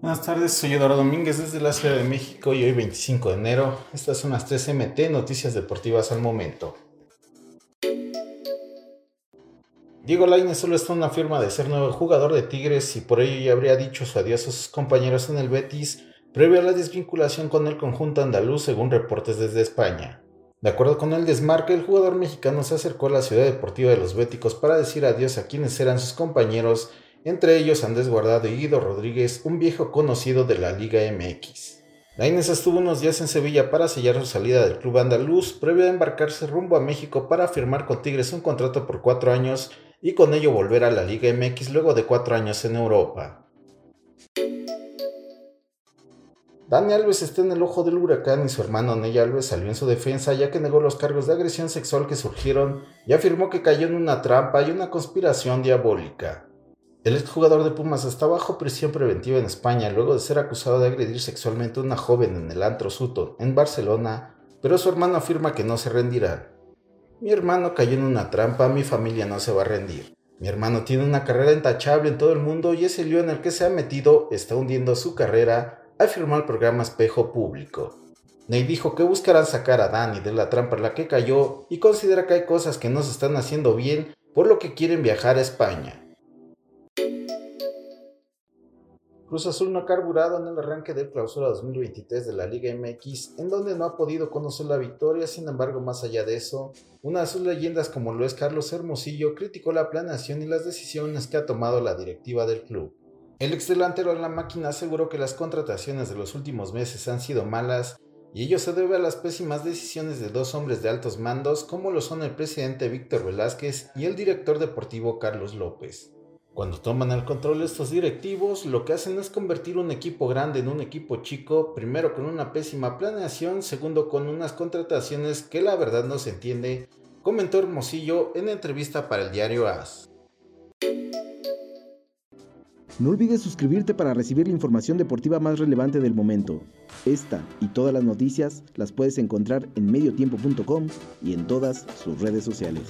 Buenas tardes, soy Eduardo Domínguez desde la Ciudad de México y hoy 25 de enero. Estas son las 3 MT Noticias Deportivas al momento. Diego Lainez solo está una firma de ser nuevo jugador de Tigres y por ello ya habría dicho su adiós a sus compañeros en el Betis previo a la desvinculación con el conjunto andaluz según reportes desde España. De acuerdo con el desmarque, el jugador mexicano se acercó a la ciudad deportiva de los Béticos para decir adiós a quienes eran sus compañeros entre ellos Andrés Guardado y Guido Rodríguez, un viejo conocido de la Liga MX. Lainez estuvo unos días en Sevilla para sellar su salida del club andaluz, previo a embarcarse rumbo a México para firmar con Tigres un contrato por cuatro años y con ello volver a la Liga MX luego de cuatro años en Europa. Dani Alves está en el ojo del huracán y su hermano Ney Alves salió en su defensa ya que negó los cargos de agresión sexual que surgieron y afirmó que cayó en una trampa y una conspiración diabólica. El exjugador de Pumas está bajo prisión preventiva en España luego de ser acusado de agredir sexualmente a una joven en el antro Sutton, en Barcelona, pero su hermano afirma que no se rendirá. Mi hermano cayó en una trampa, mi familia no se va a rendir. Mi hermano tiene una carrera intachable en todo el mundo y ese lío en el que se ha metido está hundiendo su carrera, afirmó el programa Espejo Público. Ney dijo que buscarán sacar a Dani de la trampa en la que cayó y considera que hay cosas que no se están haciendo bien, por lo que quieren viajar a España. Cruz Azul no ha carburado en el arranque de clausura 2023 de la Liga MX, en donde no ha podido conocer la victoria, sin embargo, más allá de eso, una de sus leyendas como lo es Carlos Hermosillo criticó la planeación y las decisiones que ha tomado la directiva del club. El ex delantero de la máquina aseguró que las contrataciones de los últimos meses han sido malas y ello se debe a las pésimas decisiones de dos hombres de altos mandos como lo son el presidente Víctor Velázquez y el director deportivo Carlos López. Cuando toman el control estos directivos, lo que hacen es convertir un equipo grande en un equipo chico, primero con una pésima planeación, segundo con unas contrataciones que la verdad no se entiende, comentó Hermosillo en entrevista para el diario AS. No olvides suscribirte para recibir la información deportiva más relevante del momento. Esta y todas las noticias las puedes encontrar en mediotiempo.com y en todas sus redes sociales.